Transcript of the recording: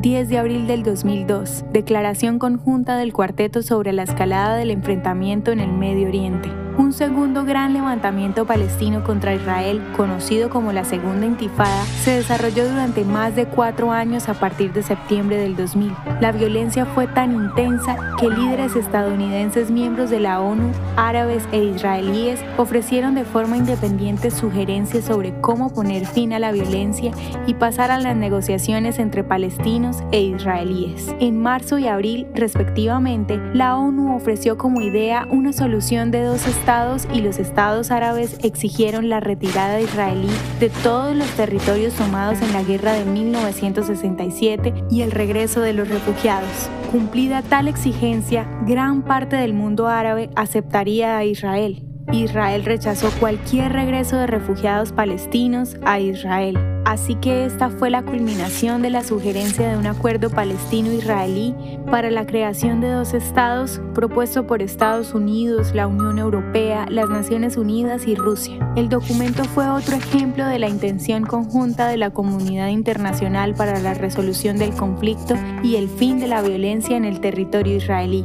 10 de abril del 2002, declaración conjunta del cuarteto sobre la escalada del enfrentamiento en el Medio Oriente. Segundo gran levantamiento palestino contra Israel, conocido como la Segunda Intifada, se desarrolló durante más de cuatro años a partir de septiembre del 2000. La violencia fue tan intensa que líderes estadounidenses miembros de la ONU, árabes e israelíes ofrecieron de forma independiente sugerencias sobre cómo poner fin a la violencia y pasar a las negociaciones entre palestinos e israelíes. En marzo y abril, respectivamente, la ONU ofreció como idea una solución de dos estados y los estados árabes exigieron la retirada israelí de todos los territorios tomados en la guerra de 1967 y el regreso de los refugiados. Cumplida tal exigencia, gran parte del mundo árabe aceptaría a Israel. Israel rechazó cualquier regreso de refugiados palestinos a Israel. Así que esta fue la culminación de la sugerencia de un acuerdo palestino-israelí para la creación de dos estados propuesto por Estados Unidos, la Unión Europea, las Naciones Unidas y Rusia. El documento fue otro ejemplo de la intención conjunta de la comunidad internacional para la resolución del conflicto y el fin de la violencia en el territorio israelí.